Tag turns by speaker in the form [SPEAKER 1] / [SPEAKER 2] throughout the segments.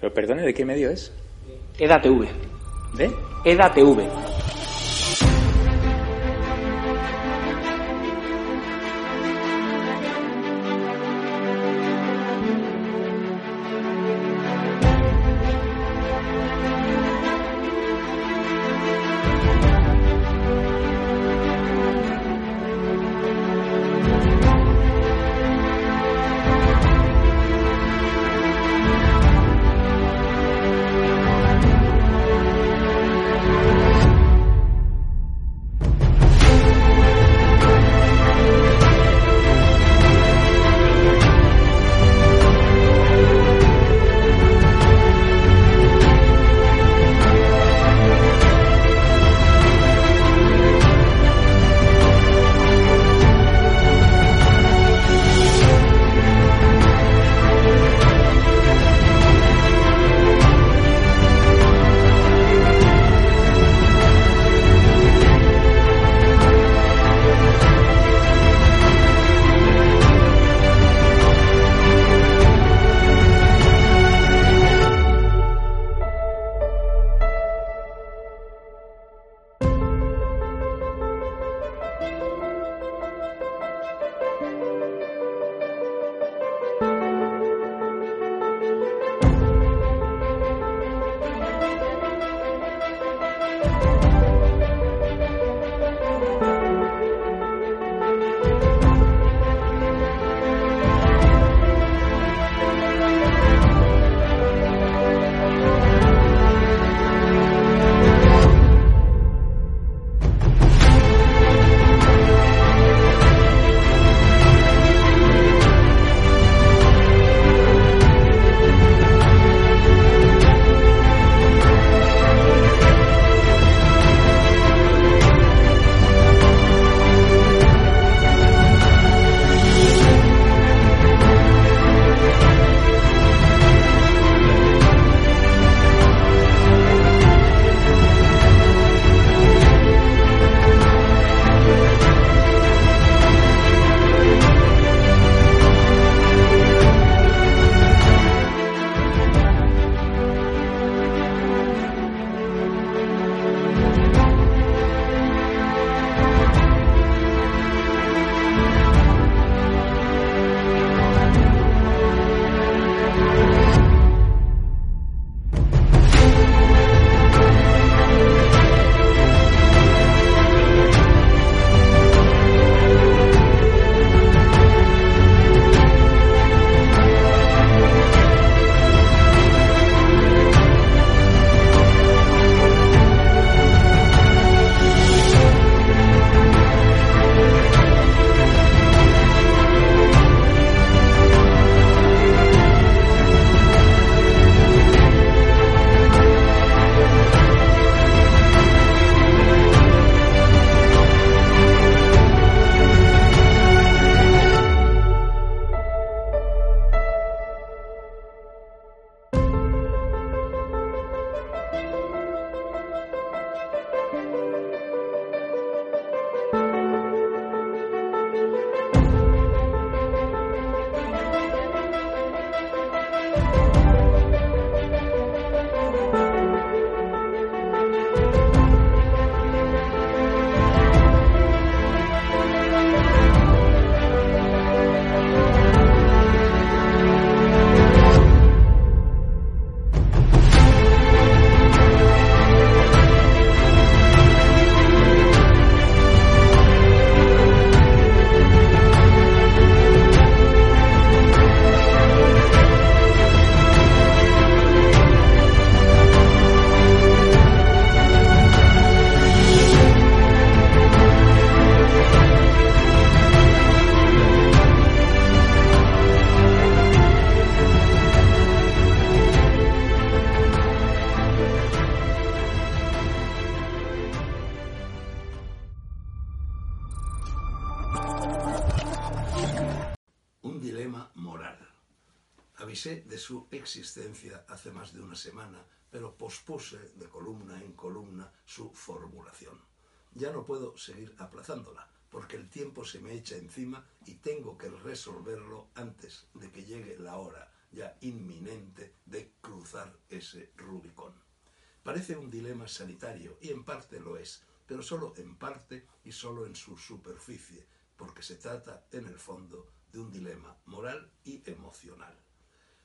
[SPEAKER 1] Pero perdone, ¿de qué medio es?
[SPEAKER 2] EDATV.
[SPEAKER 1] ¿De?
[SPEAKER 2] EDATV. Un dilema moral.
[SPEAKER 3] Avisé de su existencia hace más de una semana, pero pospuse de columna en columna su formulación. Ya no puedo seguir aplazándola, porque el tiempo se me echa encima y tengo que resolverlo antes de que llegue la hora ya inminente de cruzar ese Rubicón. Parece un dilema sanitario, y en parte lo es, pero solo en parte y solo en su superficie, porque se trata, en el fondo, de un dilema moral y emocional.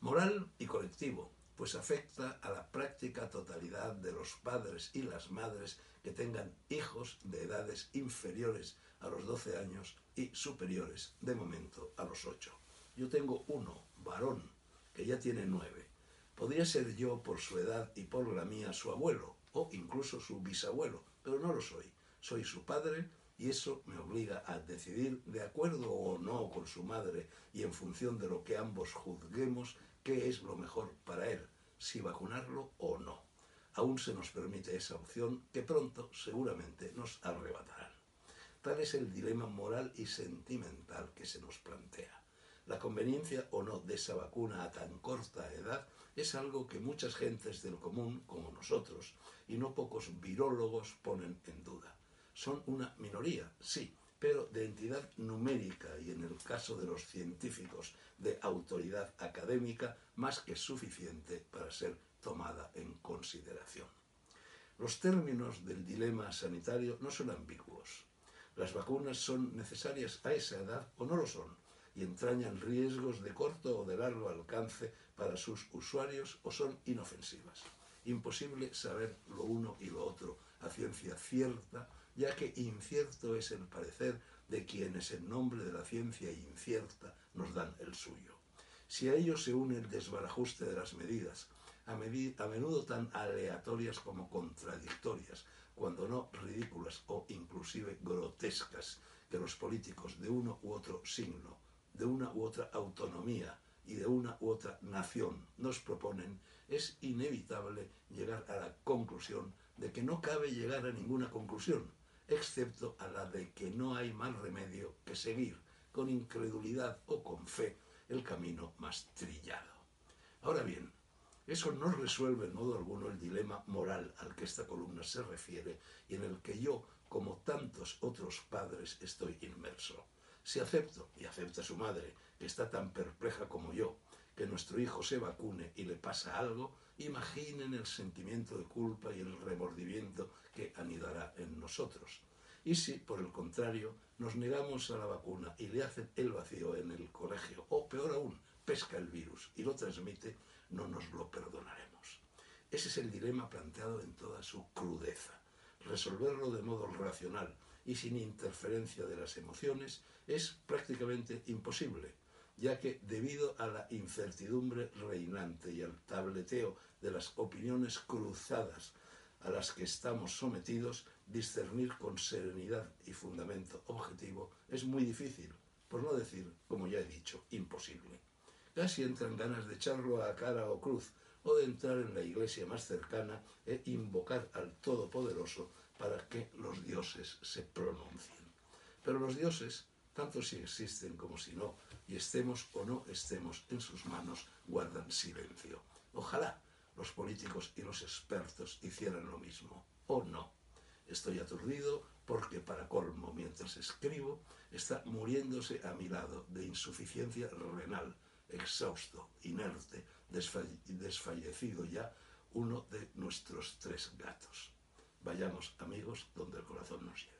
[SPEAKER 3] Moral y colectivo, pues afecta a la práctica totalidad de los padres y las madres que tengan hijos de edades inferiores a los 12 años y superiores, de momento, a los 8. Yo tengo uno, varón, que ya tiene nueve. Podría ser yo, por su edad y por la mía, su abuelo, o incluso su bisabuelo, pero no lo soy. Soy su padre y eso me obliga a decidir, de acuerdo o no con su madre y en función de lo que ambos juzguemos, qué es lo mejor para él, si vacunarlo o no. Aún se nos permite esa opción que pronto seguramente nos arrebatarán. Tal es el dilema moral y sentimental que se nos plantea. La conveniencia o no de esa vacuna a tan corta edad es algo que muchas gentes del común, como nosotros, y no pocos virólogos ponen en duda. Son una minoría, sí, pero de entidad numérica y en el caso de los científicos de autoridad académica más que suficiente para ser tomada en consideración. Los términos del dilema sanitario no son ambiguos. Las vacunas son necesarias a esa edad o no lo son y entrañan riesgos de corto o de largo alcance para sus usuarios o son inofensivas. Imposible saber lo uno y lo otro a ciencia cierta, ya que incierto es el parecer de quienes en nombre de la ciencia incierta nos dan el suyo. Si a ello se une el desbarajuste de las medidas, a, a menudo tan aleatorias como contradictorias, cuando no ridículas o inclusive grotescas, que los políticos de uno u otro signo, de una u otra autonomía y de una u otra nación nos proponen, es inevitable llegar a la conclusión de que no cabe llegar a ninguna conclusión, excepto a la de que no hay más remedio que seguir con incredulidad o con fe el camino más trillado. Ahora bien, eso no resuelve en modo alguno el dilema moral al que esta columna se refiere y en el que yo, como tantos otros padres, estoy inmerso. Si acepto, y acepta su madre, que está tan perpleja como yo, que nuestro hijo se vacune y le pasa algo, imaginen el sentimiento de culpa y el remordimiento que en nosotros. Y si, por el contrario, nos negamos a la vacuna y le hacen el vacío en el colegio, o peor aún, pesca el virus y lo transmite, no nos lo perdonaremos. Ese es el dilema planteado en toda su crudeza. Resolverlo de modo racional y sin interferencia de las emociones es prácticamente imposible ya que debido a la incertidumbre reinante y al tableteo de las opiniones cruzadas a las que estamos sometidos, discernir con serenidad y fundamento objetivo es muy difícil, por no decir, como ya he dicho, imposible. Casi entran ganas de echarlo a cara o cruz, o de entrar en la iglesia más cercana e invocar al Todopoderoso para que los dioses se pronuncien. Pero los dioses tanto si existen como si no, y estemos o no estemos en sus manos, guardan silencio. Ojalá los políticos y los expertos hicieran lo mismo, o no. Estoy aturdido porque, para colmo, mientras escribo, está muriéndose a mi lado de insuficiencia renal, exhausto, inerte, desfallecido ya, uno de nuestros tres gatos. Vayamos, amigos, donde el corazón nos lleve.